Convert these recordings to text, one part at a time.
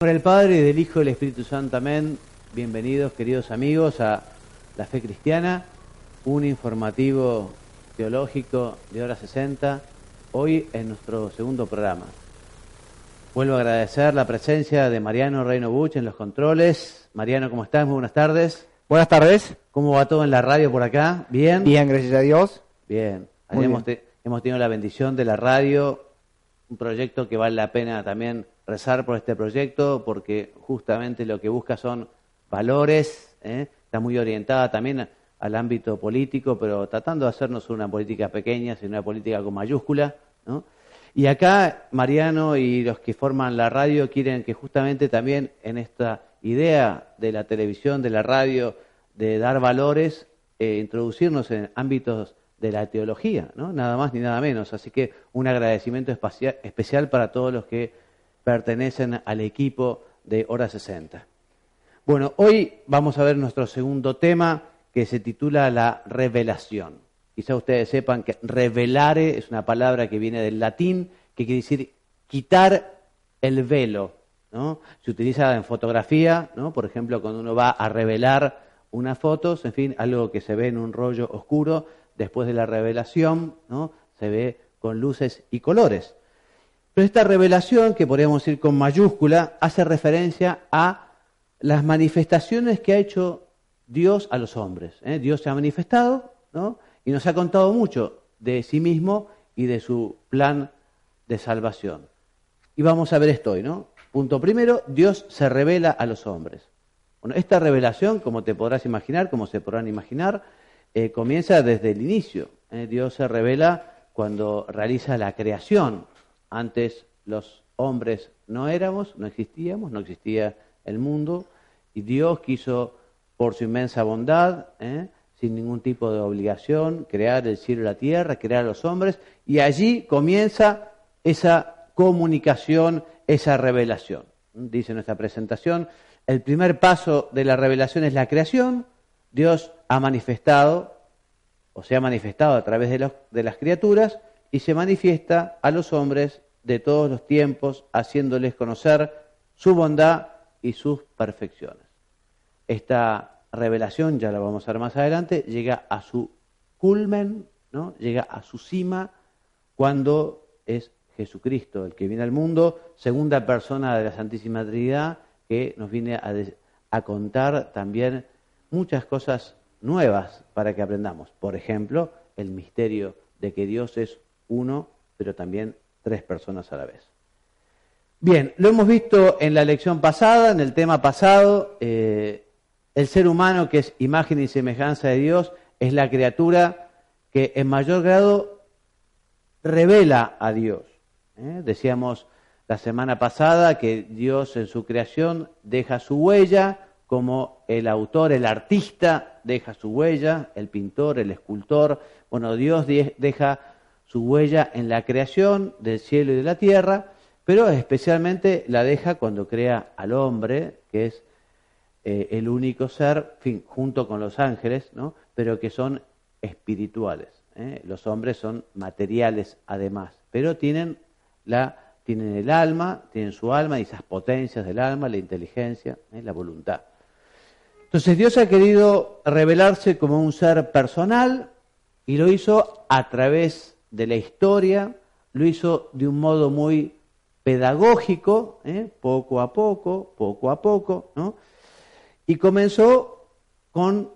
Por el Padre, y del Hijo y del Espíritu Santo. Amén. Bienvenidos, queridos amigos, a la fe cristiana, un informativo teológico de hora 60, hoy en nuestro segundo programa. Vuelvo a agradecer la presencia de Mariano Reino Buch en los controles. Mariano, ¿cómo estás? Muy buenas tardes. Buenas tardes. ¿Cómo va todo en la radio por acá? ¿Bien? Bien, gracias a Dios. Bien. Te- hemos tenido la bendición de la radio, un proyecto que vale la pena también rezar por este proyecto, porque justamente lo que busca son valores, ¿eh? está muy orientada también al ámbito político, pero tratando de hacernos una política pequeña, sino una política con mayúscula. Y acá Mariano y los que forman la radio quieren que justamente también en esta idea de la televisión, de la radio, de dar valores, eh, introducirnos en ámbitos de la teología, ¿no? Nada más ni nada menos. Así que un agradecimiento especial para todos los que pertenecen al equipo de Hora 60. Bueno, hoy vamos a ver nuestro segundo tema que se titula la revelación. Quizá ustedes sepan que revelare es una palabra que viene del latín, que quiere decir quitar el velo. ¿no? Se utiliza en fotografía, ¿no? por ejemplo, cuando uno va a revelar unas fotos, en fin, algo que se ve en un rollo oscuro, después de la revelación, ¿no? se ve con luces y colores. Pero esta revelación, que podríamos decir con mayúscula, hace referencia a las manifestaciones que ha hecho Dios a los hombres. ¿eh? Dios se ha manifestado ¿no? y nos ha contado mucho de sí mismo y de su plan de salvación. Y vamos a ver esto hoy, ¿no? Punto primero, Dios se revela a los hombres. Bueno, esta revelación, como te podrás imaginar, como se podrán imaginar, eh, comienza desde el inicio. ¿eh? Dios se revela cuando realiza la creación. Antes los hombres no éramos, no existíamos, no existía el mundo, y Dios quiso, por su inmensa bondad, ¿eh? sin ningún tipo de obligación, crear el cielo y la tierra, crear a los hombres, y allí comienza esa comunicación, esa revelación. Dice nuestra presentación, el primer paso de la revelación es la creación, Dios ha manifestado, o se ha manifestado a través de, los- de las criaturas, y se manifiesta a los hombres de todos los tiempos, haciéndoles conocer su bondad y sus perfecciones. Esta revelación, ya la vamos a ver más adelante, llega a su culmen, ¿no? llega a su cima cuando es Jesucristo el que viene al mundo, segunda persona de la Santísima Trinidad, que nos viene a, a contar también muchas cosas nuevas para que aprendamos. Por ejemplo, el misterio de que Dios es uno, pero también tres personas a la vez. Bien, lo hemos visto en la lección pasada, en el tema pasado, eh, el ser humano que es imagen y semejanza de Dios es la criatura que en mayor grado revela a Dios. ¿eh? Decíamos la semana pasada que Dios en su creación deja su huella, como el autor, el artista deja su huella, el pintor, el escultor. Bueno, Dios de- deja su huella en la creación del cielo y de la tierra, pero especialmente la deja cuando crea al hombre, que es eh, el único ser, junto con los ángeles, ¿no? pero que son espirituales. ¿eh? Los hombres son materiales además, pero tienen, la, tienen el alma, tienen su alma y esas potencias del alma, la inteligencia, ¿eh? la voluntad. Entonces Dios ha querido revelarse como un ser personal y lo hizo a través de la historia, lo hizo de un modo muy pedagógico, ¿eh? poco a poco, poco a poco, ¿no? Y comenzó con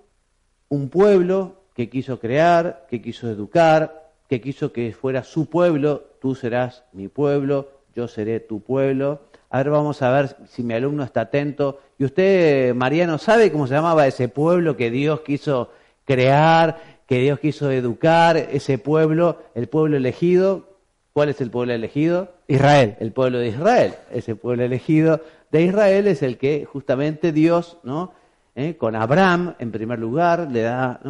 un pueblo que quiso crear, que quiso educar, que quiso que fuera su pueblo, tú serás mi pueblo, yo seré tu pueblo. A ver, vamos a ver si mi alumno está atento. ¿Y usted, Mariano, sabe cómo se llamaba ese pueblo que Dios quiso crear, que Dios quiso educar, ese pueblo, el pueblo elegido? ¿Cuál es el pueblo elegido? Israel. El pueblo de Israel. Ese pueblo elegido de Israel es el que justamente Dios, ¿no? ¿Eh? Con Abraham, en primer lugar, le da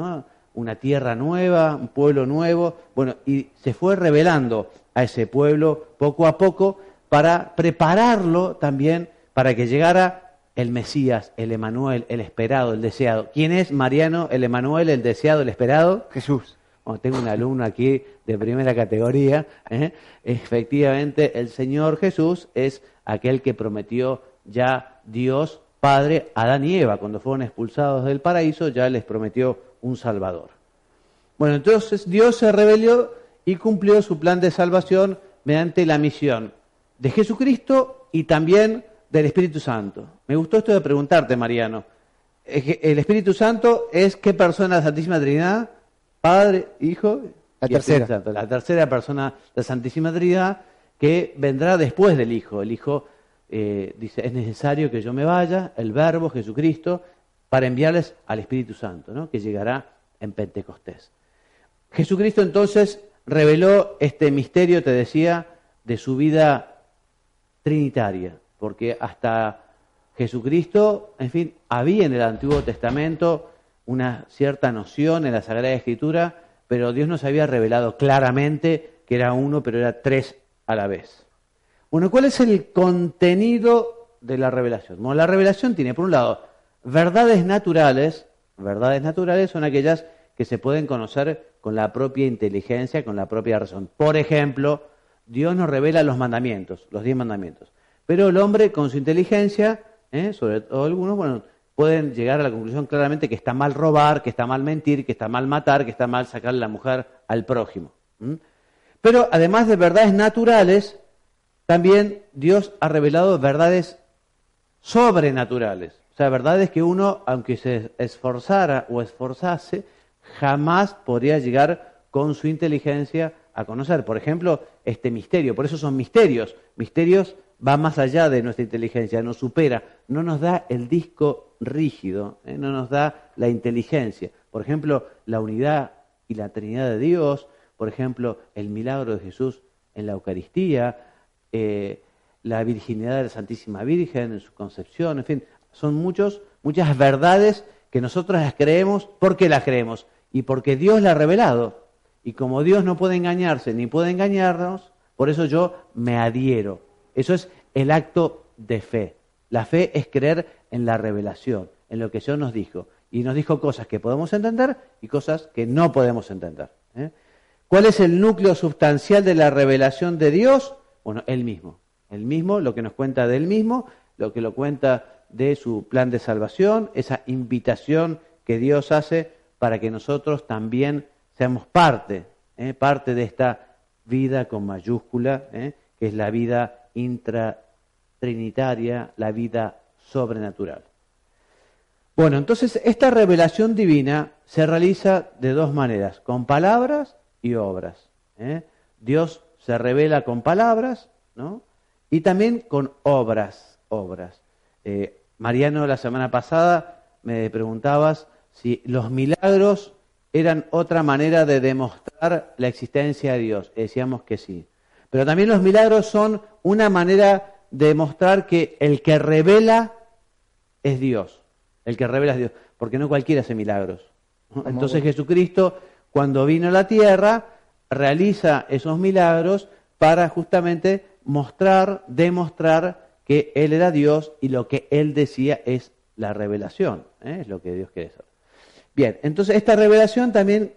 una tierra nueva, un pueblo nuevo. Bueno, y se fue revelando a ese pueblo poco a poco para prepararlo también para que llegara el Mesías, el Emanuel, el esperado, el deseado. ¿Quién es Mariano, el Emanuel, el deseado, el esperado? Jesús. tengo un alumno aquí de primera categoría. ¿eh? Efectivamente, el Señor Jesús es aquel que prometió ya Dios Padre a Adán y Eva. Cuando fueron expulsados del paraíso, ya les prometió un Salvador. Bueno, entonces Dios se rebeló y cumplió su plan de salvación mediante la misión de Jesucristo y también del Espíritu Santo. Me gustó esto de preguntarte, Mariano. El Espíritu Santo es qué persona de la Santísima Trinidad? Padre, Hijo la tercera. La tercera persona de la Santísima Trinidad que vendrá después del Hijo. El Hijo eh, dice, es necesario que yo me vaya, el Verbo, Jesucristo, para enviarles al Espíritu Santo, ¿no? que llegará en Pentecostés. Jesucristo entonces reveló este misterio, te decía, de su vida trinitaria porque hasta Jesucristo, en fin, había en el Antiguo Testamento una cierta noción en la Sagrada Escritura, pero Dios nos había revelado claramente que era uno, pero era tres a la vez. Bueno, ¿cuál es el contenido de la revelación? Bueno, la revelación tiene, por un lado, verdades naturales. Verdades naturales son aquellas que se pueden conocer con la propia inteligencia, con la propia razón. Por ejemplo, Dios nos revela los mandamientos, los diez mandamientos. Pero el hombre, con su inteligencia, ¿eh? sobre todo algunos, bueno, pueden llegar a la conclusión claramente que está mal robar, que está mal mentir, que está mal matar, que está mal sacarle la mujer al prójimo. Pero además de verdades naturales, también Dios ha revelado verdades sobrenaturales. O sea, verdades que uno, aunque se esforzara o esforzase, jamás podría llegar con su inteligencia a conocer. Por ejemplo, este misterio. Por eso son misterios. Misterios va más allá de nuestra inteligencia, nos supera, no nos da el disco rígido, ¿eh? no nos da la inteligencia. Por ejemplo, la unidad y la Trinidad de Dios, por ejemplo, el milagro de Jesús en la Eucaristía, eh, la virginidad de la Santísima Virgen en su concepción, en fin, son muchos, muchas verdades que nosotros las creemos. ¿Por qué las creemos? Y porque Dios la ha revelado. Y como Dios no puede engañarse ni puede engañarnos, por eso yo me adhiero eso es el acto de fe. La fe es creer en la revelación, en lo que Dios nos dijo. Y nos dijo cosas que podemos entender y cosas que no podemos entender. ¿eh? ¿Cuál es el núcleo sustancial de la revelación de Dios? Bueno, Él mismo. Él mismo, lo que nos cuenta de Él mismo, lo que lo cuenta de su plan de salvación, esa invitación que Dios hace para que nosotros también seamos parte, ¿eh? parte de esta vida con mayúscula, ¿eh? que es la vida intratrinitaria, la vida sobrenatural. Bueno, entonces esta revelación divina se realiza de dos maneras, con palabras y obras. ¿eh? Dios se revela con palabras, ¿no? Y también con obras, obras. Eh, Mariano, la semana pasada me preguntabas si los milagros eran otra manera de demostrar la existencia de Dios. decíamos que sí. Pero también los milagros son una manera de mostrar que el que revela es Dios. El que revela es Dios. Porque no cualquiera hace milagros. Entonces Jesucristo, cuando vino a la tierra, realiza esos milagros para justamente mostrar, demostrar que Él era Dios y lo que Él decía es la revelación. ¿eh? Es lo que Dios quiere saber. Bien, entonces esta revelación también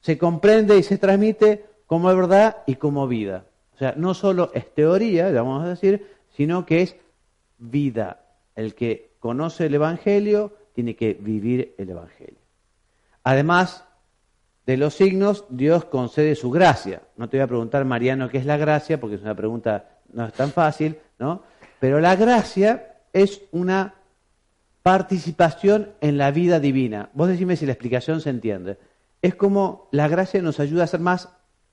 se comprende y se transmite como verdad y como vida. O sea, no solo es teoría, vamos a decir, sino que es vida. El que conoce el Evangelio tiene que vivir el Evangelio. Además de los signos, Dios concede su gracia. No te voy a preguntar, Mariano, qué es la gracia, porque es una pregunta no es tan fácil, ¿no? Pero la gracia es una participación en la vida divina. Vos decime si la explicación se entiende. Es como la gracia nos ayuda a ser más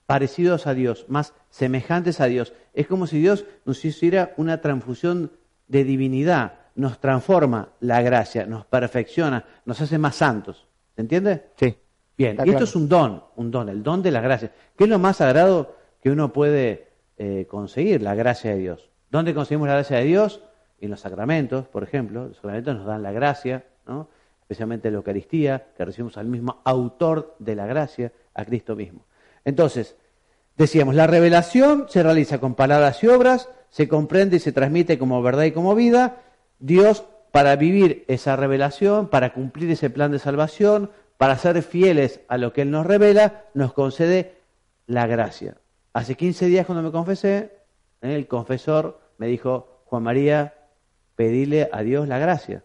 parecidos a Dios, más semejantes a Dios. Es como si Dios nos hiciera una transfusión de divinidad, nos transforma la gracia, nos perfecciona, nos hace más santos. ¿Se entiende? Sí. Bien, y esto es un don, un don, el don de la gracia. ¿Qué es lo más sagrado que uno puede eh, conseguir la gracia de Dios. ¿Dónde conseguimos la gracia de Dios? En los sacramentos, por ejemplo. Los sacramentos nos dan la gracia, ¿no? especialmente la Eucaristía, que recibimos al mismo autor de la gracia, a Cristo mismo. Entonces, decíamos, la revelación se realiza con palabras y obras, se comprende y se transmite como verdad y como vida. Dios, para vivir esa revelación, para cumplir ese plan de salvación, para ser fieles a lo que Él nos revela, nos concede la gracia. Hace 15 días cuando me confesé, el confesor me dijo, Juan María, pedile a Dios la gracia.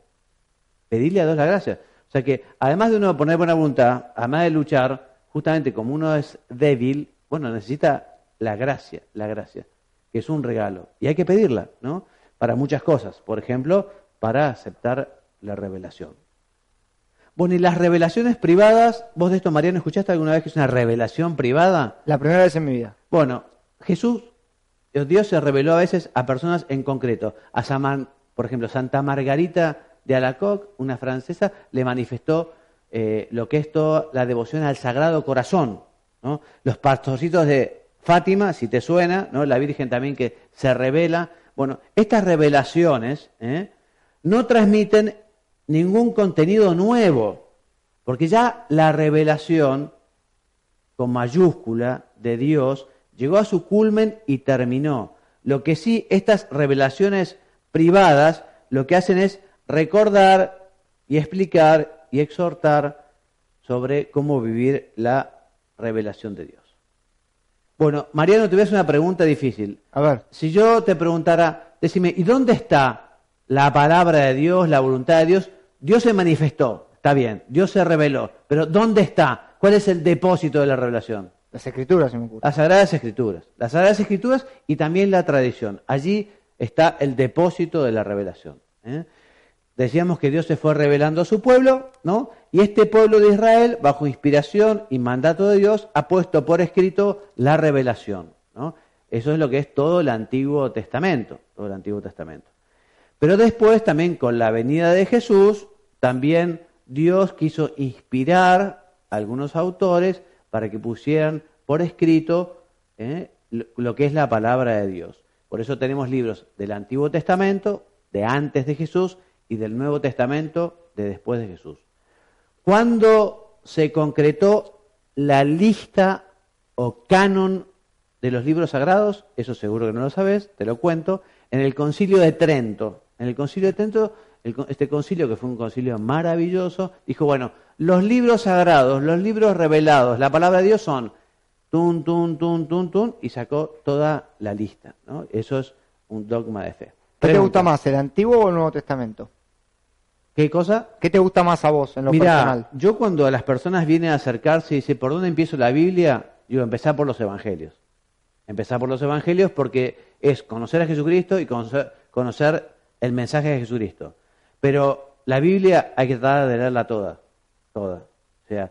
Pedile a Dios la gracia. O sea que además de uno poner buena voluntad, además de luchar, justamente como uno es débil, bueno, necesita la gracia, la gracia, que es un regalo. Y hay que pedirla, ¿no? Para muchas cosas. Por ejemplo, para aceptar la revelación. Bueno, y las revelaciones privadas, vos de esto, Mariano, ¿escuchaste alguna vez que es una revelación privada? La primera vez en mi vida. Bueno, Jesús, Dios se reveló a veces a personas en concreto. A Saman, por ejemplo, Santa Margarita de Alacoc, una francesa, le manifestó eh, lo que es toda la devoción al Sagrado Corazón. ¿no? Los pastorcitos de Fátima, si te suena, ¿no? la Virgen también que se revela. Bueno, estas revelaciones ¿eh? no transmiten ningún contenido nuevo, porque ya la revelación con mayúscula de Dios llegó a su culmen y terminó. Lo que sí, estas revelaciones privadas lo que hacen es recordar y explicar y exhortar sobre cómo vivir la revelación de Dios. Bueno, Mariano, te voy a hacer una pregunta difícil. A ver. Si yo te preguntara, decime, ¿y dónde está la palabra de Dios, la voluntad de Dios? Dios se manifestó, está bien, Dios se reveló, pero ¿dónde está? ¿Cuál es el depósito de la revelación? Las escrituras, si me Las sagradas escrituras. Las sagradas escrituras y también la tradición. Allí está el depósito de la revelación. ¿eh? Decíamos que Dios se fue revelando a su pueblo, ¿no? Y este pueblo de Israel, bajo inspiración y mandato de Dios, ha puesto por escrito la revelación, ¿no? Eso es lo que es todo el Antiguo Testamento, todo el Antiguo Testamento. Pero después también con la venida de Jesús, también Dios quiso inspirar a algunos autores para que pusieran por escrito ¿eh? lo que es la palabra de Dios. Por eso tenemos libros del Antiguo Testamento, de antes de Jesús, y del Nuevo Testamento, de después de Jesús. ¿Cuándo se concretó la lista o canon de los libros sagrados? Eso seguro que no lo sabes, te lo cuento. En el Concilio de Trento, en el concilio de Trento, este concilio, que fue un concilio maravilloso, dijo, bueno, los libros sagrados, los libros revelados, la palabra de Dios son tun, tun, tun, tun, tun, y sacó toda la lista. ¿no? Eso es un dogma de fe. ¿Qué te gusta más, el Antiguo o el Nuevo Testamento? ¿Qué cosa? ¿Qué te gusta más a vos en lo Mirá, personal? Yo cuando a las personas vienen a acercarse y dicen, ¿por dónde empiezo la Biblia? Digo, empezar por los Evangelios. Empezar por los Evangelios porque es conocer a Jesucristo y conocer, conocer el mensaje de Jesucristo. Pero la Biblia hay que tratar de leerla toda, toda. O sea,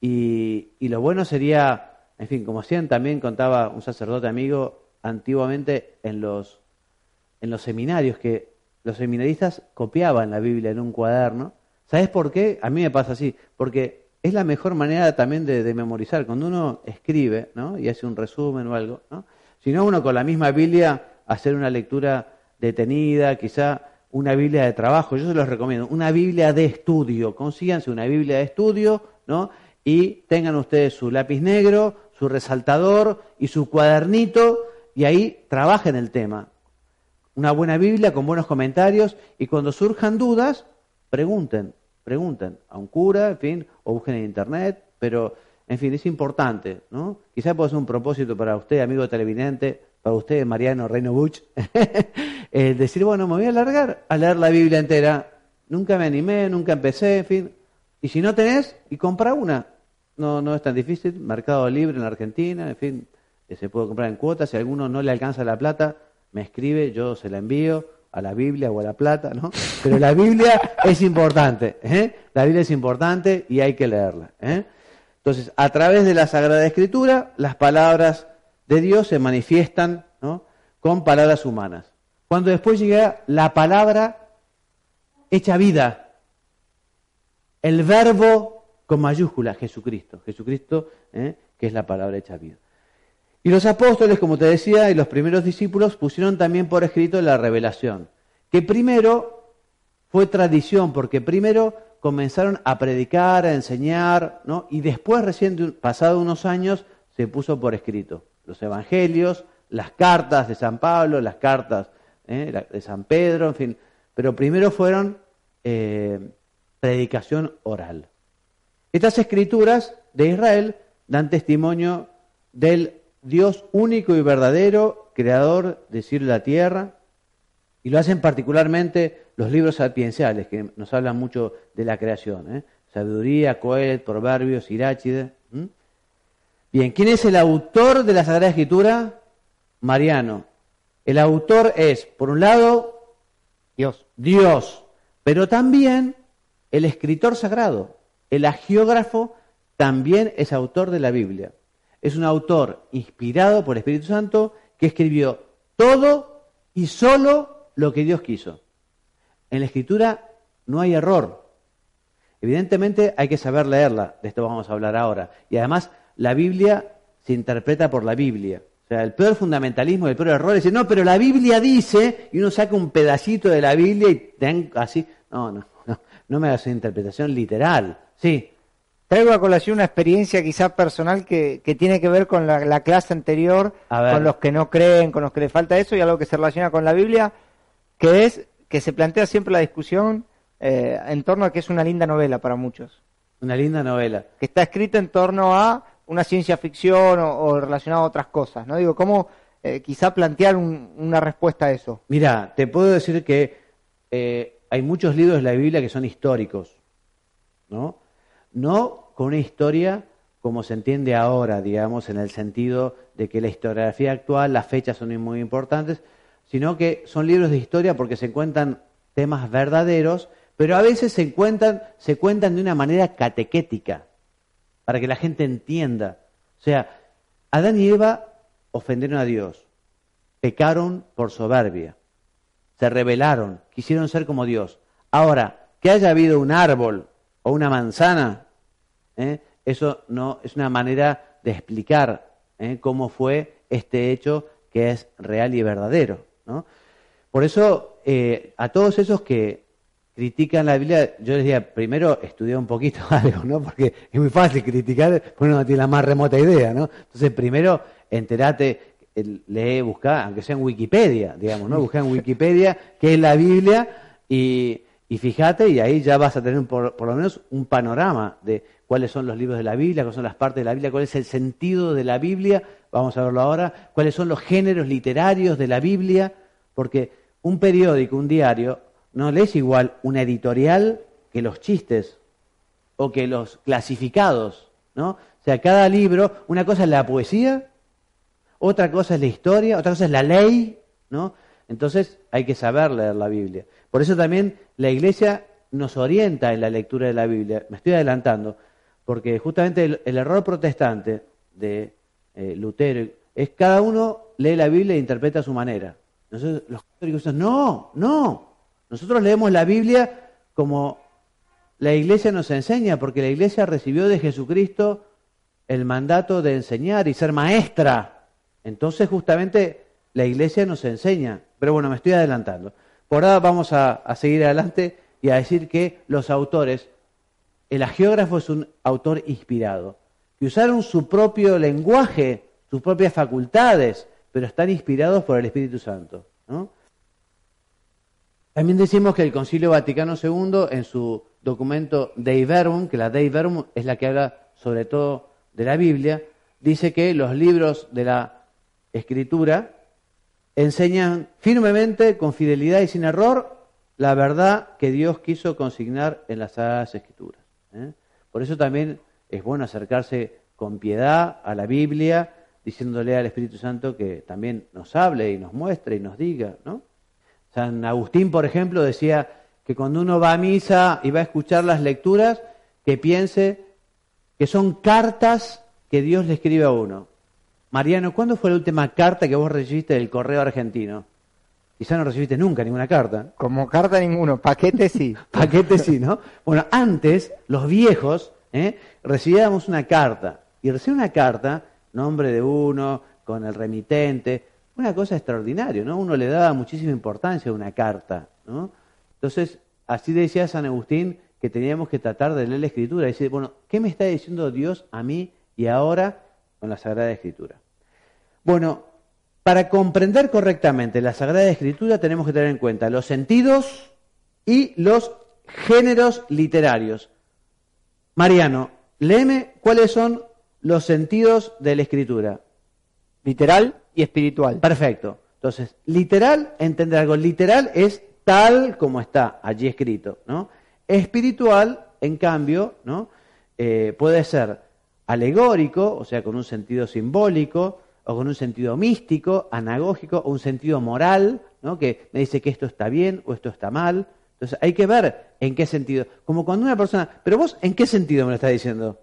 y, y lo bueno sería, en fin, como decían, también contaba un sacerdote amigo antiguamente en los, en los seminarios, que los seminaristas copiaban la Biblia en un cuaderno. ¿Sabes por qué? A mí me pasa así, porque es la mejor manera también de, de memorizar. Cuando uno escribe ¿no? y hace un resumen o algo, ¿no? si no uno con la misma Biblia hacer una lectura detenida, quizá una Biblia de trabajo, yo se los recomiendo, una Biblia de estudio, consíganse una Biblia de estudio, ¿no? Y tengan ustedes su lápiz negro, su resaltador y su cuadernito, y ahí trabajen el tema. Una buena Biblia con buenos comentarios, y cuando surjan dudas, pregunten, pregunten a un cura, en fin, o busquen en internet, pero, en fin, es importante, ¿no? Quizá pueda ser un propósito para usted, amigo televidente, para usted, Mariano Reino Buch, eh, decir, bueno, me voy a alargar a leer la Biblia entera. Nunca me animé, nunca empecé, en fin. Y si no tenés, y compra una. No, no es tan difícil. Mercado Libre en la Argentina, en fin, se puede comprar en cuotas. Si a alguno no le alcanza la plata, me escribe, yo se la envío a la Biblia o a la plata, ¿no? Pero la Biblia es importante, ¿eh? La Biblia es importante y hay que leerla, ¿eh? Entonces, a través de la Sagrada Escritura, las palabras de Dios se manifiestan ¿no? con palabras humanas. Cuando después llega la palabra hecha vida, el verbo con mayúscula, Jesucristo, Jesucristo, ¿eh? que es la palabra hecha vida. Y los apóstoles, como te decía, y los primeros discípulos pusieron también por escrito la revelación, que primero fue tradición, porque primero comenzaron a predicar, a enseñar, ¿no? y después, recién pasado unos años, se puso por escrito los evangelios, las cartas de San Pablo, las cartas ¿eh? de San Pedro, en fin. Pero primero fueron eh, predicación oral. Estas escrituras de Israel dan testimonio del Dios único y verdadero, creador de cielo y la tierra, y lo hacen particularmente los libros sapienciales, que nos hablan mucho de la creación. ¿eh? Sabiduría, Coel, Proverbios, Iráchide. Bien, ¿quién es el autor de la Sagrada Escritura? Mariano. El autor es, por un lado, Dios. Dios, pero también el escritor sagrado, el agiógrafo, también es autor de la Biblia. Es un autor inspirado por el Espíritu Santo que escribió todo y solo lo que Dios quiso. En la escritura no hay error. Evidentemente hay que saber leerla, de esto vamos a hablar ahora. Y además la Biblia se interpreta por la Biblia. O sea, el peor fundamentalismo, el peor error es decir, no, pero la Biblia dice, y uno saca un pedacito de la Biblia y ten así. No, no, no, no me hagas una interpretación literal. Sí. Traigo a colación una experiencia quizás personal que, que, tiene que ver con la, clase anterior, con los que no creen, con los que les falta eso y algo que se relaciona con la Biblia, que es que se plantea siempre la discusión eh, en torno a que es una linda novela para muchos. Una linda novela. Que está escrita en torno a una ciencia ficción o, relacionado a otras cosas, ¿no? Digo, ¿cómo eh, quizá plantear una respuesta a eso? Mira, te puedo decir que eh, hay muchos libros de la Biblia que son históricos, ¿no? No con una historia como se entiende ahora, digamos, en el sentido de que la historiografía actual, las fechas son muy importantes, sino que son libros de historia porque se cuentan temas verdaderos, pero a veces se cuentan, se cuentan de una manera catequética para que la gente entienda. O sea, Adán y Eva ofendieron a Dios, pecaron por soberbia, se rebelaron, quisieron ser como Dios. Ahora, que haya habido un árbol o una manzana, ¿eh? eso no es una manera de explicar ¿eh? cómo fue este hecho que es real y verdadero. ¿no? Por eso, eh, a todos esos que critican la Biblia, yo les diría, primero estudia un poquito algo, ¿no? Porque es muy fácil criticar, pues uno no tiene la más remota idea, ¿no? Entonces, primero, enterate, lee, busca, aunque sea en Wikipedia, digamos, ¿no? Busca en Wikipedia qué es la Biblia y, y fíjate, y ahí ya vas a tener por, por, lo menos un panorama de cuáles son los libros de la Biblia, cuáles son las partes de la Biblia, cuál es el sentido de la Biblia, vamos a verlo ahora, cuáles son los géneros literarios de la Biblia, porque un periódico, un diario, no lees igual una editorial que los chistes o que los clasificados, ¿no? O sea, cada libro, una cosa es la poesía, otra cosa es la historia, otra cosa es la ley, ¿no? Entonces hay que saber leer la Biblia. Por eso también la Iglesia nos orienta en la lectura de la Biblia. Me estoy adelantando, porque justamente el, error protestante de eh, Lutero es cada uno lee la Biblia e interpreta a su manera. Entonces los católicos dicen, no, no, nosotros leemos la Biblia como la iglesia nos enseña, porque la iglesia recibió de Jesucristo el mandato de enseñar y ser maestra. Entonces justamente la iglesia nos enseña. Pero bueno, me estoy adelantando. Por ahora vamos a seguir adelante y a decir que los autores, el agiógrafo es un autor inspirado, que usaron su propio lenguaje, sus propias facultades, pero están inspirados por el Espíritu Santo. También decimos que el Concilio Vaticano II, en su documento Dei Verbum, que la Dei Verbum es la que habla sobre todo de la Biblia, dice que los libros de la Escritura enseñan firmemente, con fidelidad y sin error, la verdad que Dios quiso consignar en las Sagradas Escrituras. ¿Eh? Por eso también es bueno acercarse con piedad a la Biblia, diciéndole al Espíritu Santo que también nos hable y nos muestre y nos diga, ¿no? San Agustín, por ejemplo, decía que cuando uno va a misa y va a escuchar las lecturas, que piense que son cartas que Dios le escribe a uno. Mariano, ¿cuándo fue la última carta que vos recibiste del correo argentino? Quizá no recibiste nunca ninguna carta. Como carta ninguno, paquete sí. paquete sí, ¿no? Bueno, antes, los viejos, ¿eh? recibíamos una carta. Y recibir una carta, nombre de uno, con el remitente, una cosa extraordinaria, ¿no? Uno le daba muchísima importancia a una carta, ¿no? Entonces, así decía San Agustín que teníamos que tratar de leer la Escritura y decir, bueno, ¿qué me está diciendo Dios a mí y ahora con la Sagrada Escritura? Bueno, para comprender correctamente la Sagrada Escritura tenemos que tener en cuenta los sentidos y los géneros literarios. Mariano, léeme cuáles son los sentidos de la Escritura. Literal y espiritual. Perfecto. Entonces, literal, entender algo literal es tal como está allí escrito, ¿no? Espiritual, en cambio, ¿no? Eh, puede ser alegórico, o sea, con un sentido simbólico, o con un sentido místico, anagógico, o un sentido moral, ¿no? que me dice que esto está bien o esto está mal. Entonces hay que ver en qué sentido. Como cuando una persona, pero vos, ¿en qué sentido me lo estás diciendo?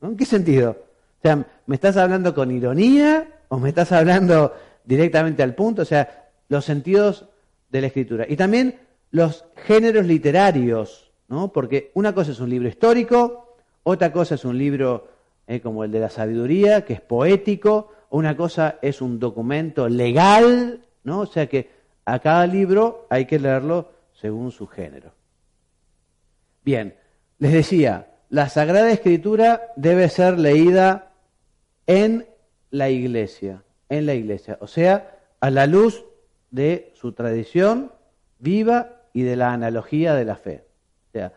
¿En qué sentido? O sea, ¿me estás hablando con ironía o me estás hablando directamente al punto? O sea, los sentidos de la escritura. Y también los géneros literarios, ¿no? Porque una cosa es un libro histórico, otra cosa es un libro eh, como el de la sabiduría, que es poético, una cosa es un documento legal, ¿no? O sea que a cada libro hay que leerlo según su género. Bien, les decía, la Sagrada Escritura debe ser leída en la iglesia, en la iglesia, o sea, a la luz de su tradición viva y de la analogía de la fe. O sea,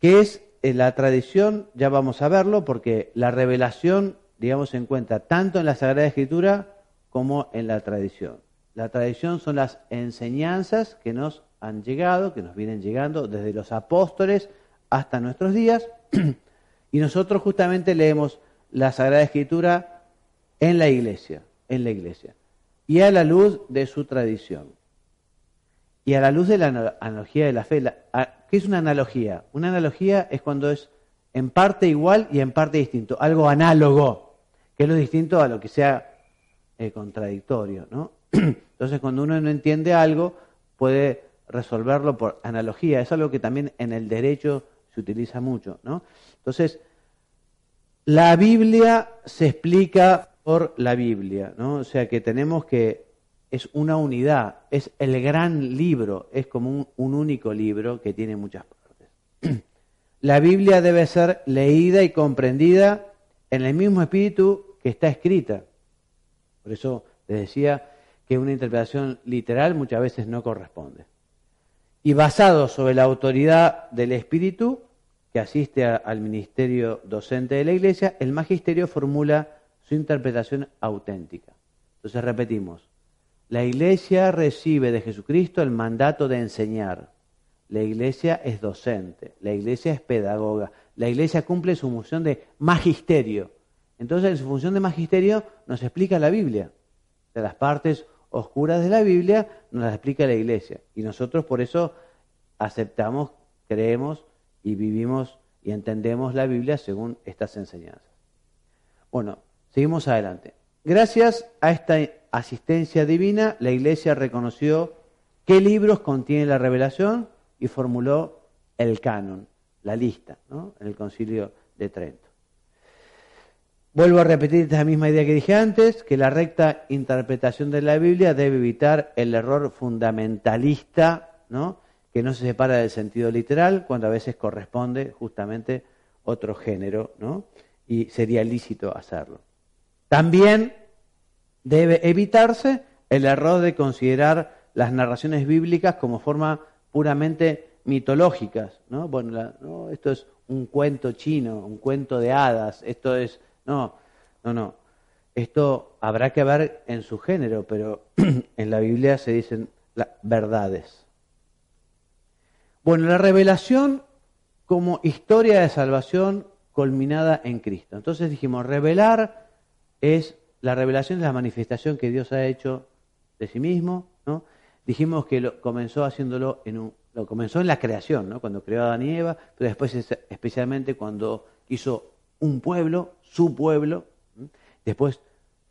¿qué es eh, la tradición? Ya vamos a verlo, porque la revelación, digamos, se encuentra tanto en la Sagrada Escritura como en la tradición. La tradición son las enseñanzas que nos han llegado, que nos vienen llegando desde los apóstoles hasta nuestros días, y nosotros justamente leemos la Sagrada Escritura en la iglesia, en la iglesia, y a la luz de su tradición. Y a la luz de la analogía de la fe, ¿qué es una analogía? Una analogía es cuando es en parte igual y en parte distinto, algo análogo, que es lo distinto a lo que sea eh, contradictorio, ¿no? Entonces, cuando uno no entiende algo, puede resolverlo por analogía. Es algo que también en el derecho se utiliza mucho, ¿no? Entonces, la Biblia se explica por la Biblia, ¿no? O sea que tenemos que es una unidad, es el gran libro, es como un, un único libro que tiene muchas partes. La Biblia debe ser leída y comprendida en el mismo espíritu que está escrita. Por eso les decía que una interpretación literal muchas veces no corresponde y basado sobre la autoridad del Espíritu que asiste al ministerio docente de la Iglesia, el magisterio formula su interpretación auténtica. Entonces repetimos, la Iglesia recibe de Jesucristo el mandato de enseñar. La Iglesia es docente, la Iglesia es pedagoga, la Iglesia cumple su función de magisterio. Entonces, en su función de magisterio nos explica la Biblia, de las partes oscuras de la Biblia nos las explica la Iglesia. Y nosotros por eso aceptamos, creemos y vivimos y entendemos la Biblia según estas enseñanzas. Bueno, seguimos adelante. Gracias a esta asistencia divina, la Iglesia reconoció qué libros contiene la revelación y formuló el canon, la lista, ¿no? en el concilio de Trento. Vuelvo a repetir esta misma idea que dije antes, que la recta interpretación de la Biblia debe evitar el error fundamentalista, ¿no? que no se separa del sentido literal, cuando a veces corresponde justamente otro género, ¿no? y sería lícito hacerlo. También debe evitarse el error de considerar las narraciones bíblicas como forma puramente mitológicas, ¿no? Bueno, ¿no? esto es un cuento chino, un cuento de hadas, esto es no, no, no. Esto habrá que ver en su género, pero en la Biblia se dicen verdades. Bueno, la revelación como historia de salvación culminada en Cristo. Entonces dijimos, revelar es, la revelación es la manifestación que Dios ha hecho de sí mismo, ¿no? Dijimos que comenzó haciéndolo en un, lo comenzó en la creación, ¿no? Cuando creó a Adán y Eva, pero después especialmente cuando hizo un pueblo, su pueblo. Después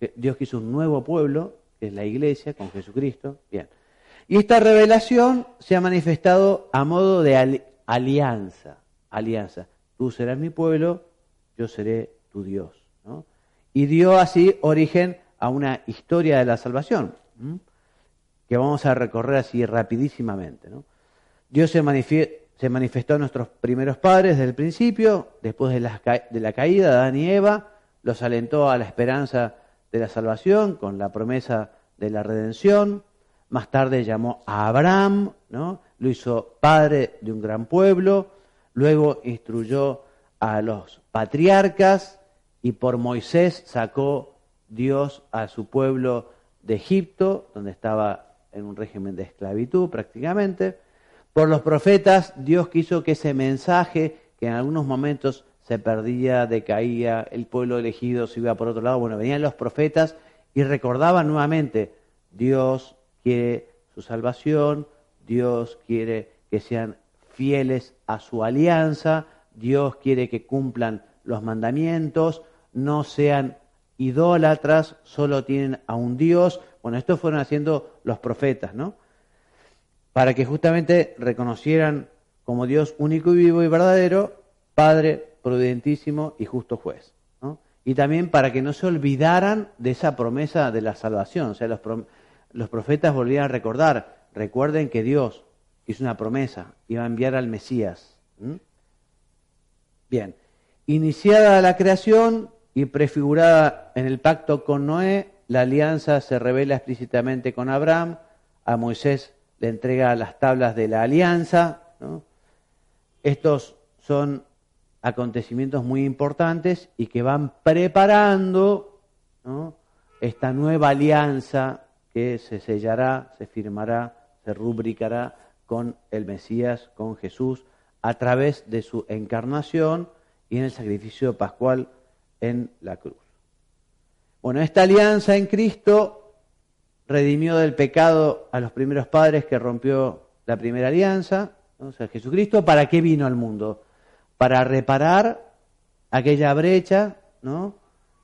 eh, Dios quiso un nuevo pueblo, que es la iglesia, con Jesucristo. Bien. Y esta revelación se ha manifestado a modo de alianza. Alianza. Tú serás mi pueblo, yo seré tu Dios. Y dio así origen a una historia de la salvación, que vamos a recorrer así rapidísimamente. Dios se, manifestó a nuestros primeros padres desde el principio, después de la, de la caída de Adán y Eva, los alentó a la esperanza de la salvación con la promesa de la redención. Más tarde llamó a Abraham, ¿no? lo hizo padre de un gran pueblo. Luego instruyó a los patriarcas y por Moisés sacó Dios a su pueblo de Egipto, donde estaba en un régimen de esclavitud prácticamente. Por los profetas, Dios quiso que ese mensaje, que en algunos momentos se perdía, decaía, el pueblo elegido se iba por otro lado, bueno, venían los profetas y recordaban nuevamente, Dios quiere su salvación, Dios quiere que sean fieles a su alianza, Dios quiere que cumplan los mandamientos, no sean idólatras, solo tienen a un Dios. Bueno, esto fueron haciendo los profetas, ¿no? Para que justamente reconocieran como Dios único y vivo y verdadero, Padre prudentísimo y justo juez. Y también para que no se olvidaran de esa promesa de la salvación. O sea, los, los profetas volvían a recordar, recuerden que Dios hizo una promesa, iba a enviar al Mesías. Bien, iniciada la creación y prefigurada en el pacto con Noé, la alianza se revela explícitamente con Abraham, a Moisés le entrega las tablas de la alianza. Estos son acontecimientos muy importantes y que van preparando esta nueva alianza que se sellará, se firmará, se rubricará con el Mesías, con Jesús, a través de su encarnación y en el sacrificio pascual en la cruz. Bueno, esta alianza en Cristo redimió del pecado a los primeros padres que rompió la primera alianza. O sea, Jesucristo, ¿para qué vino al mundo? para reparar aquella brecha, ¿no?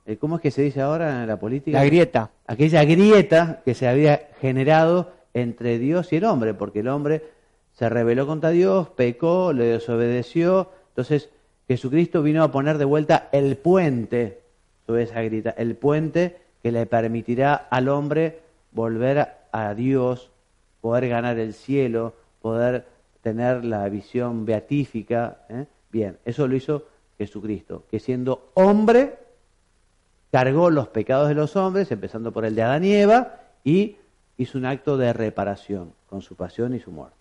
Eh, ¿Cómo es que se dice ahora en la política? La grieta. Aquella grieta que se había generado entre Dios y el hombre, porque el hombre se rebeló contra Dios, pecó, le desobedeció. Entonces Jesucristo vino a poner de vuelta el puente sobre esa grieta, el puente que le permitirá al hombre volver a Dios, poder ganar el cielo, poder tener la visión beatífica. ¿eh? Bien, eso lo hizo Jesucristo, que siendo hombre, cargó los pecados de los hombres, empezando por el de Adán y Eva, y hizo un acto de reparación con su pasión y su muerte.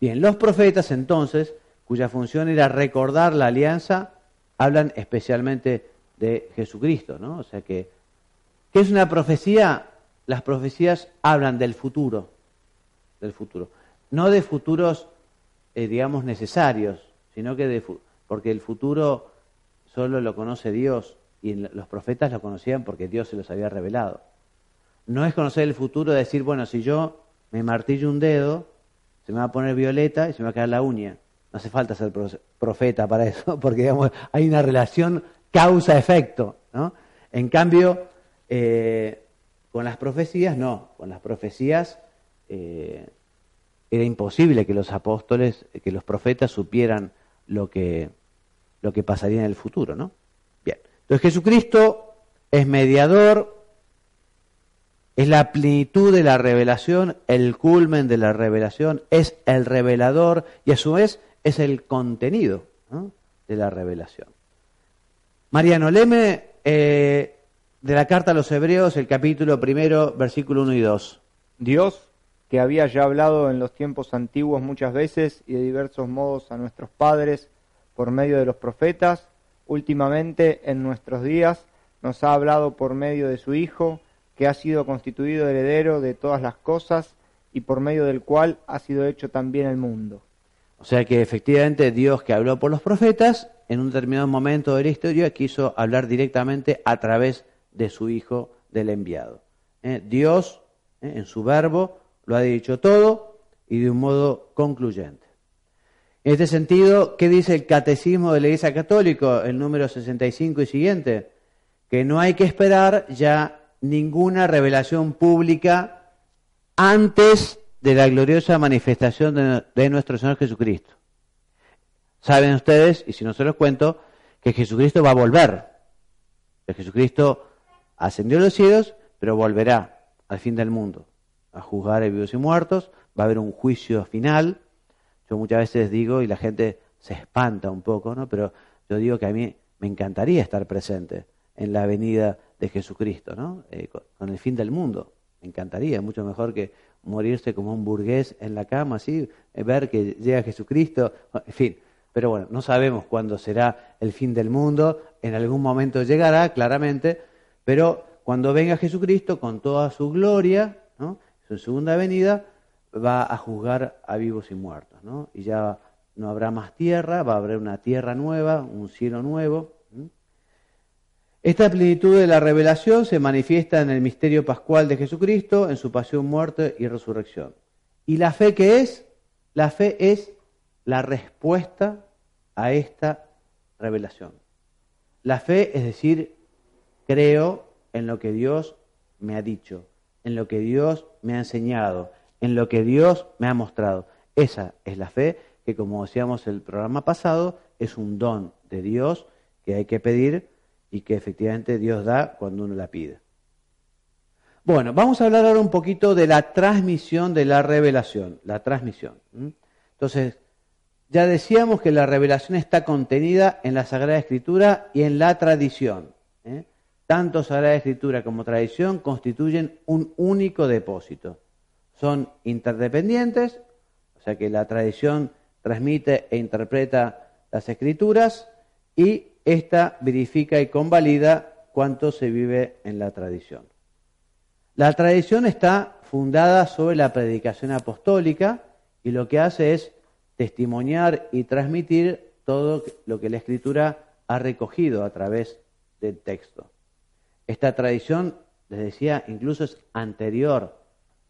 Bien, los profetas entonces, cuya función era recordar la alianza, hablan especialmente de Jesucristo, ¿no? O sea que, ¿qué es una profecía? Las profecías hablan del futuro, del futuro, no de futuros, eh, digamos, necesarios, sino que de, porque el futuro solo lo conoce Dios y los profetas lo conocían porque Dios se los había revelado. No es conocer el futuro de decir, bueno, si yo me martillo un dedo, se me va a poner violeta y se me va a caer la uña. No hace falta ser profeta para eso, porque digamos, hay una relación causa-efecto. ¿no? En cambio, eh, con las profecías, no. Con las profecías eh, era imposible que los apóstoles, que los profetas supieran lo que, lo que pasaría en el futuro, ¿no? Bien. Entonces Jesucristo es mediador, es la plenitud de la revelación, el culmen de la revelación, es el revelador y a su vez es el contenido de la revelación. Mariano, leme eh, de la carta a los Hebreos el capítulo primero, versículo 1 y 2. Dios que había ya hablado en los tiempos antiguos muchas veces y de diversos modos a nuestros padres por medio de los profetas, últimamente en nuestros días nos ha hablado por medio de su Hijo, que ha sido constituido heredero de todas las cosas y por medio del cual ha sido hecho también el mundo. O sea que efectivamente Dios que habló por los profetas, en un determinado momento de la historia quiso hablar directamente a través de su Hijo del enviado. ¿Eh? Dios, ¿eh? en su verbo, lo ha dicho todo y de un modo concluyente. En este sentido, ¿qué dice el Catecismo de la Iglesia Católica, el número 65 y siguiente? Que no hay que esperar ya ninguna revelación pública antes de la gloriosa manifestación de, nuestro Señor Jesucristo. Saben ustedes, y si no se los cuento, que Jesucristo va a volver. Que Jesucristo ascendió a los cielos, pero volverá al fin del mundo a juzgar a vivos y muertos, va a haber un juicio final. Yo muchas veces digo, y la gente se espanta un poco, ¿no? Pero yo digo que a mí me encantaría estar presente en la venida de Jesucristo, ¿no? Eh, con el fin del mundo. Me encantaría, mucho mejor que morirse como un burgués en la cama, así, eh, ver que llega Jesucristo, en fin. Pero bueno, no sabemos cuándo será el fin del mundo, en algún momento llegará, claramente, pero cuando venga Jesucristo con toda su gloria, su segunda venida, va a juzgar a vivos y muertos, ¿no? Y ya no habrá más tierra, va a haber una tierra nueva, un cielo nuevo. Esta plenitud de la revelación se manifiesta en el misterio pascual de Jesucristo, en su pasión, muerte y resurrección. ¿Y la fe qué es? La fe es la respuesta a esta revelación. La fe es decir, creo en lo que Dios me ha dicho, en lo que Dios me ha enseñado, en lo que Dios me ha mostrado. Esa es la fe que, como decíamos el programa pasado, es un don de Dios que hay que pedir y que efectivamente Dios da cuando uno la pide. Bueno, vamos a hablar ahora un poquito de la transmisión de la revelación, la transmisión. Entonces, ya decíamos que la revelación está contenida en la Sagrada Escritura y en la tradición. ¿eh? Tanto Sagrada Escritura como tradición constituyen un único depósito. Son interdependientes, o sea que la tradición transmite e interpreta las escrituras y ésta verifica y convalida cuánto se vive en la tradición. La tradición está fundada sobre la predicación apostólica y lo que hace es testimoniar y transmitir todo lo que la escritura ha recogido a través del texto. Esta tradición, les decía, incluso es anterior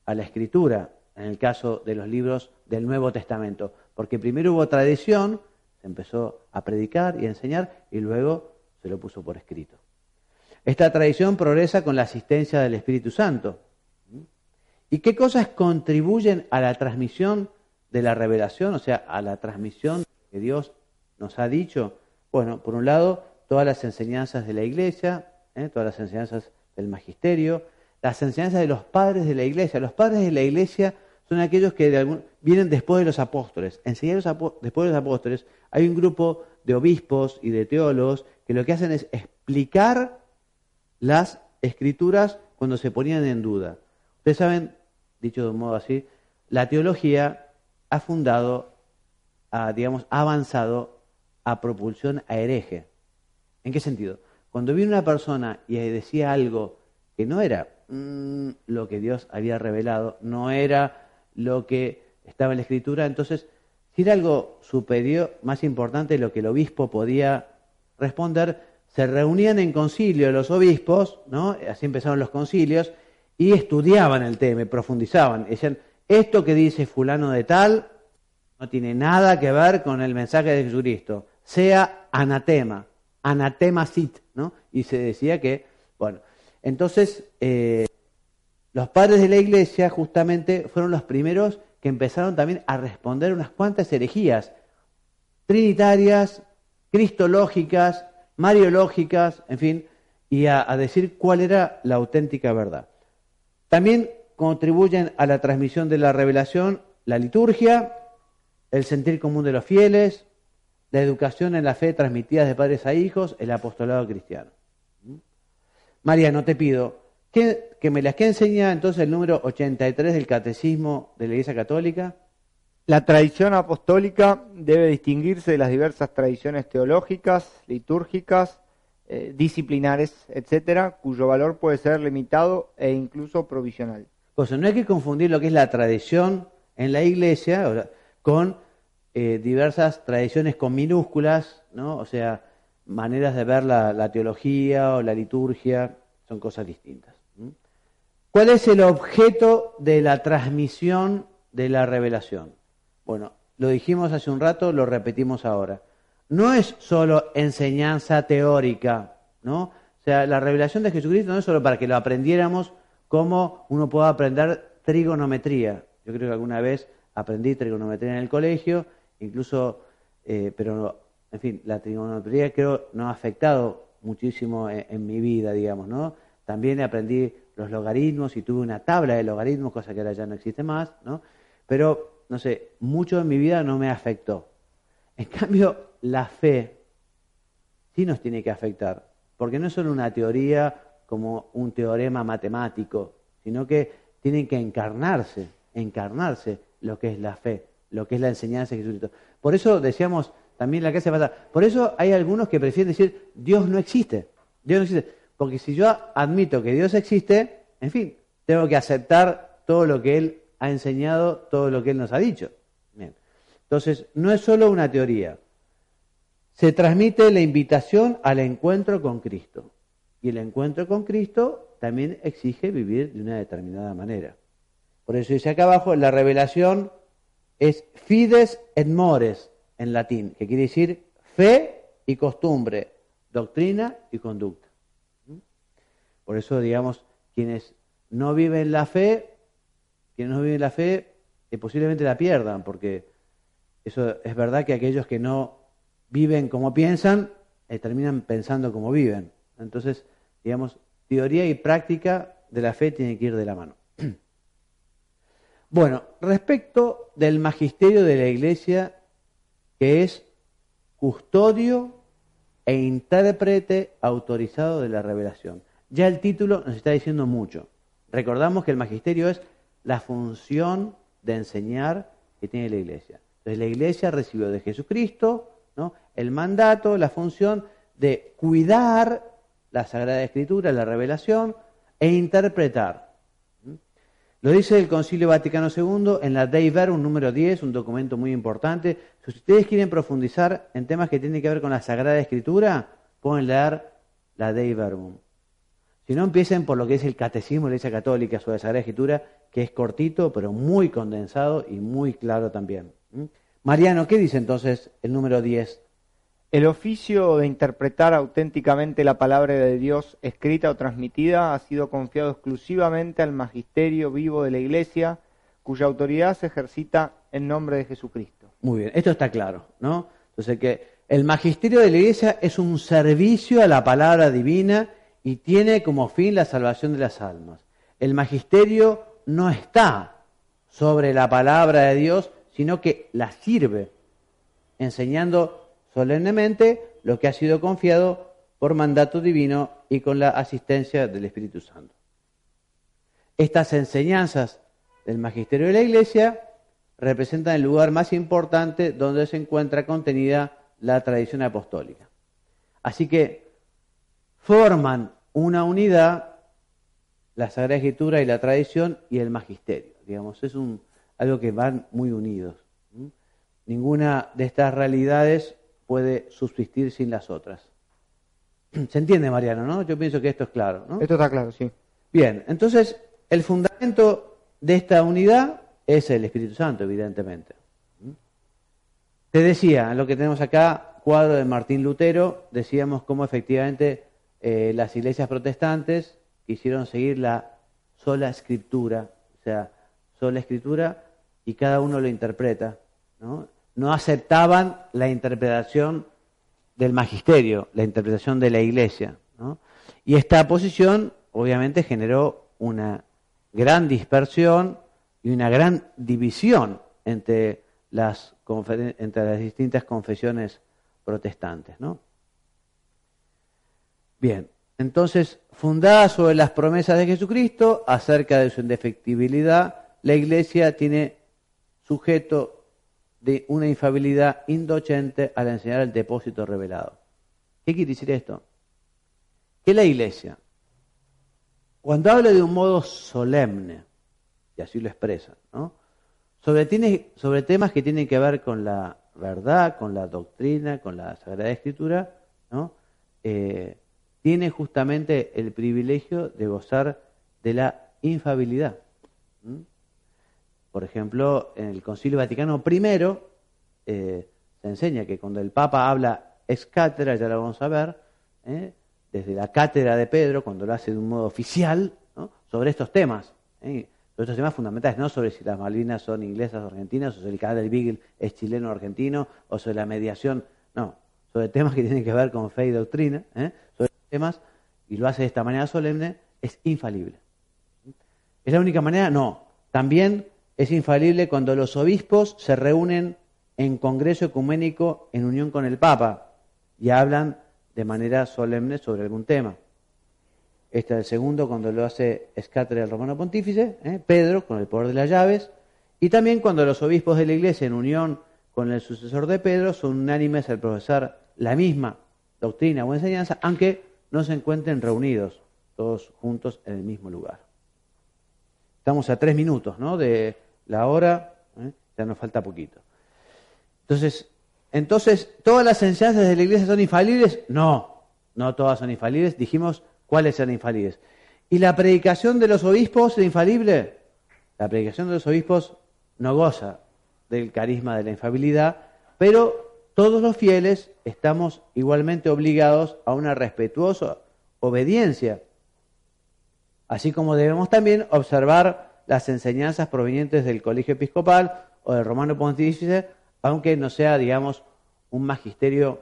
a la escritura, en el caso de los libros del Nuevo Testamento, porque primero hubo tradición, se empezó a predicar y a enseñar, y luego se lo puso por escrito. Esta tradición progresa con la asistencia del Espíritu Santo. ¿Y qué cosas contribuyen a la transmisión de la revelación, o sea, a la transmisión que Dios nos ha dicho? Bueno, por un lado, todas las enseñanzas de la iglesia, ¿eh? todas las enseñanzas del magisterio, las enseñanzas de los padres de la iglesia. Los padres de la iglesia son aquellos que vienen después de los apóstoles. Enseñar después de los apóstoles hay un grupo de obispos y de teólogos que lo que hacen es explicar las escrituras cuando se ponían en duda. Ustedes saben, dicho de un modo así, la teología ha fundado, digamos, ha avanzado a propulsión a hereje. ¿En qué sentido? Cuando viene una persona y decía algo que no era mm, lo que Dios había revelado, no era lo que estaba en la escritura, entonces, si era algo superior, más importante, lo que el obispo podía responder, se reunían en concilio los obispos, ¿no? Así empezaron los concilios, y estudiaban el tema, profundizaban. Decían, esto que dice fulano de tal no tiene nada que ver con el mensaje de Jesucristo, sea anatema anatema sit, ¿no? Y se decía que, bueno, entonces eh, los padres de la iglesia justamente fueron los primeros que empezaron también a responder unas cuantas herejías trinitarias, cristológicas, mariológicas, en fin, y a decir cuál era la auténtica verdad. También contribuyen a la transmisión de la revelación la liturgia, el sentir común de los fieles, la educación en la fe transmitida de padres a hijos, el apostolado cristiano. Mariano, te pido que, me las que enseña entonces el número 83 del Catecismo de la Iglesia Católica. La tradición apostólica debe distinguirse de las diversas tradiciones teológicas, litúrgicas, eh, disciplinares, etcétera, cuyo valor puede ser limitado e incluso provisional. Pues no hay que confundir lo que es la tradición en la Iglesia con eh, diversas tradiciones con minúsculas, ¿no? O sea, maneras de ver la, teología o la liturgia, son cosas distintas. ¿Cuál es el objeto de la transmisión de la revelación? Bueno, lo dijimos hace un rato, lo repetimos ahora. No es solo enseñanza teórica, ¿no? O sea, la revelación de Jesucristo no es solo para que lo aprendiéramos como uno pueda aprender trigonometría. Yo creo que alguna vez aprendí trigonometría en el colegio incluso, eh, pero en fin, la trigonometría creo no ha afectado muchísimo en, mi vida, digamos, ¿no? también aprendí los logaritmos y tuve una tabla de logaritmos, cosa que ahora ya no existe más, ¿no? Pero, no sé, mucho de mi vida no me afectó. En cambio, la fe sí nos tiene que afectar, porque no es solo una teoría como un teorema matemático, sino que tienen que encarnarse, encarnarse lo que es la fe, lo que es la enseñanza de Jesucristo. Por eso decíamos también la clase pasada, por eso hay algunos que prefieren decir Dios no existe, Dios no existe, porque si yo admito que Dios existe, en fin, tengo que aceptar todo lo que Él ha enseñado, todo lo que Él nos ha dicho. Entonces, no es solo una teoría, se transmite la invitación al encuentro con Cristo. Y el encuentro con Cristo también exige vivir de una determinada manera. Por eso dice acá abajo, la revelación es fides et mores en latín, que quiere decir fe y costumbre, doctrina y conducta. ¿Mm? Por eso, digamos, quienes no viven la fe, quienes no viven la fe, eh, posiblemente la pierdan, porque eso es verdad que aquellos que no viven como piensan, eh, terminan pensando como viven. Entonces, digamos, teoría y práctica de la fe tienen que ir de la mano. Bueno, respecto del magisterio de la Iglesia, que es custodio e intérprete autorizado de la revelación. Ya el título nos está diciendo mucho. Recordamos que el magisterio es la función de enseñar que tiene la Iglesia. Entonces la Iglesia recibió de Jesucristo el mandato, la función de cuidar la Sagrada Escritura, la revelación, e interpretar. Lo dice el Concilio Vaticano II en la Dei Verbum número 10, un documento muy importante. Si ustedes quieren profundizar en temas que tienen que ver con la Sagrada Escritura, pueden leer la Dei Verbum. Si no, empiecen por lo que es el Catecismo de la Iglesia Católica sobre la Sagrada Escritura, que es cortito, pero muy condensado y muy claro también. Mariano, ¿qué dice entonces el número 10? El oficio de interpretar auténticamente la palabra de Dios escrita o transmitida ha sido confiado exclusivamente al magisterio vivo de la Iglesia, cuya autoridad se ejercita en nombre de Jesucristo. Muy bien, esto está claro, ¿no? Entonces que el magisterio de la Iglesia es un servicio a la palabra divina y tiene como fin la salvación de las almas. El magisterio no está sobre la palabra de Dios, sino que la sirve, enseñando solemnemente lo que ha sido confiado por mandato divino y con la asistencia del Espíritu Santo. Estas enseñanzas del magisterio de la Iglesia representan el lugar más importante donde se encuentra contenida la tradición apostólica. Así que forman una unidad la Sagrada Escritura y la tradición y el magisterio. Digamos, es algo que van muy unidos. Ninguna de estas realidades puede subsistir sin las otras. ¿Se entiende, Mariano, no? Yo pienso que esto es claro, ¿no? Esto está claro, sí. Bien, entonces el fundamento de esta unidad es el Espíritu Santo, evidentemente. Te decía, en lo que tenemos acá, cuadro de Martín Lutero, decíamos cómo efectivamente eh, las iglesias protestantes quisieron seguir la sola escritura, o sea, sola escritura y cada uno lo interpreta. ¿no? No aceptaban la interpretación del magisterio, la interpretación de la iglesia. Y esta posición obviamente generó una gran dispersión y una gran división entre las, entre las distintas confesiones protestantes. ¿no? Bien, entonces, fundada sobre las promesas de Jesucristo acerca de su indefectibilidad, la Iglesia tiene sujeto de una infabilidad indocente al enseñar el depósito revelado. ¿Qué quiere decir esto? Que la Iglesia, cuando habla de un modo solemne, y así lo expresa, sobre temas que tienen que ver con la verdad, con la doctrina, con la Sagrada Escritura, ¿no? Eh, tiene justamente el privilegio de gozar de la infabilidad. Por ejemplo, en el Concilio Vaticano I eh, se enseña que cuando el Papa habla ex cátedra, ya lo vamos a ver, ¿eh? desde la cátedra de Pedro, cuando lo hace de un modo oficial, sobre estos temas, ¿eh? sobre estos temas fundamentales, no sobre si las Malvinas son inglesas o argentinas, o si el canal del Beagle es chileno o argentino, o sobre la mediación, no, sobre temas que tienen que ver con fe y doctrina, sobre temas y lo hace de esta manera solemne, es infalible. ¿Es la única manera? No. También es infalible cuando los obispos se reúnen en congreso ecuménico en unión con el Papa y hablan de manera solemne sobre algún tema. Este es el segundo cuando lo hace Escátera el Romano Pontífice, ¿eh? Pedro con el poder de las llaves, y también cuando los obispos de la Iglesia en unión con el sucesor de Pedro son unánimes al profesar la misma doctrina o enseñanza, aunque no se encuentren reunidos todos juntos en el mismo lugar. Estamos a tres minutos ¿no? de la hora, ¿eh? ya nos falta poquito. Entonces, entonces, ¿todas las enseñanzas de la iglesia son infalibles? No, no todas son infalibles. Dijimos cuáles eran infalibles. ¿Y la predicación de los obispos es infalible? La predicación de los obispos no goza del carisma de la infabilidad, pero todos los fieles estamos igualmente obligados a una respetuosa obediencia, así como debemos también observar las enseñanzas provenientes del colegio episcopal o del romano pontífice aunque no sea, digamos, un magisterio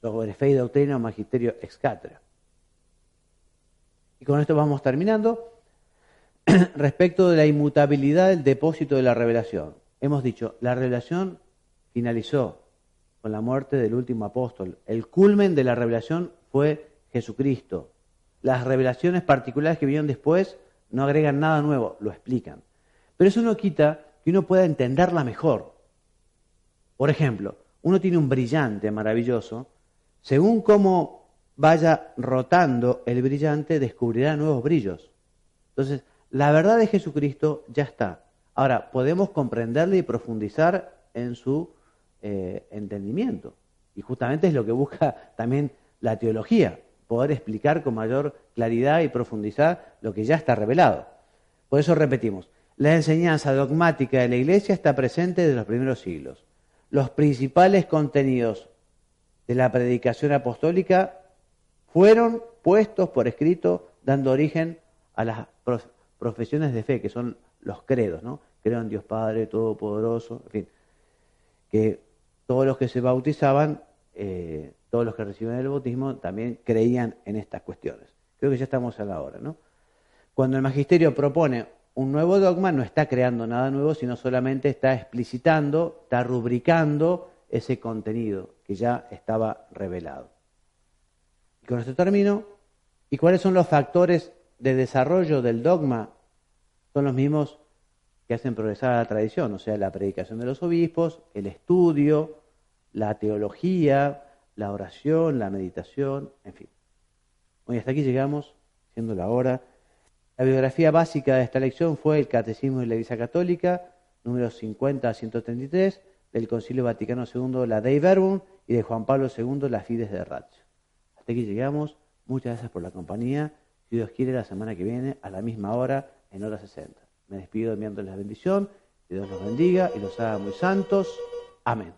sobre fe y doctrina, un magisterio ex Y con esto vamos terminando. Respecto de la inmutabilidad del depósito de la revelación. Hemos dicho, la revelación finalizó con la muerte del último apóstol. El culmen de la revelación fue Jesucristo. Las revelaciones particulares que vinieron después no agregan nada nuevo, lo explican. Pero eso no quita que uno pueda entenderla mejor. Por ejemplo, uno tiene un brillante maravilloso, según cómo vaya rotando el brillante, descubrirá nuevos brillos. Entonces, la verdad de Jesucristo ya está. Ahora, podemos comprenderle y profundizar en su eh, entendimiento. Y justamente es lo que busca también la teología, poder explicar con mayor claridad y profundizar lo que ya está revelado. Por eso repetimos, la enseñanza dogmática de la Iglesia está presente desde los primeros siglos los principales contenidos de la predicación apostólica fueron puestos por escrito, dando origen a las profesiones de fe, que son los credos, ¿no? Creo en Dios Padre Todopoderoso, en fin, que todos los que se bautizaban, eh, todos los que reciben el bautismo, también creían en estas cuestiones. Creo que ya estamos a la hora, ¿no? Cuando el magisterio propone un nuevo dogma no está creando nada nuevo, sino solamente está explicitando, está rubricando ese contenido que ya estaba revelado. Y con esto termino. ¿Y cuáles son los factores de desarrollo del dogma? Son los mismos que hacen progresar la tradición, o sea, la predicación de los obispos, el estudio, la teología, la oración, la meditación, en fin. Hoy hasta aquí llegamos, siendo la hora. La biografía básica de esta lección fue el Catecismo de la Iglesia Católica, número 50 a 133, del Concilio Vaticano II, la Dei Verbum, y de Juan Pablo II, la Fides de Ratio. Hasta aquí llegamos. Muchas gracias por la compañía. Si Dios quiere, la semana que viene, a la misma hora, en hora 60. Me despido enviándoles la bendición. Que Dios los bendiga y los haga muy santos. Amén.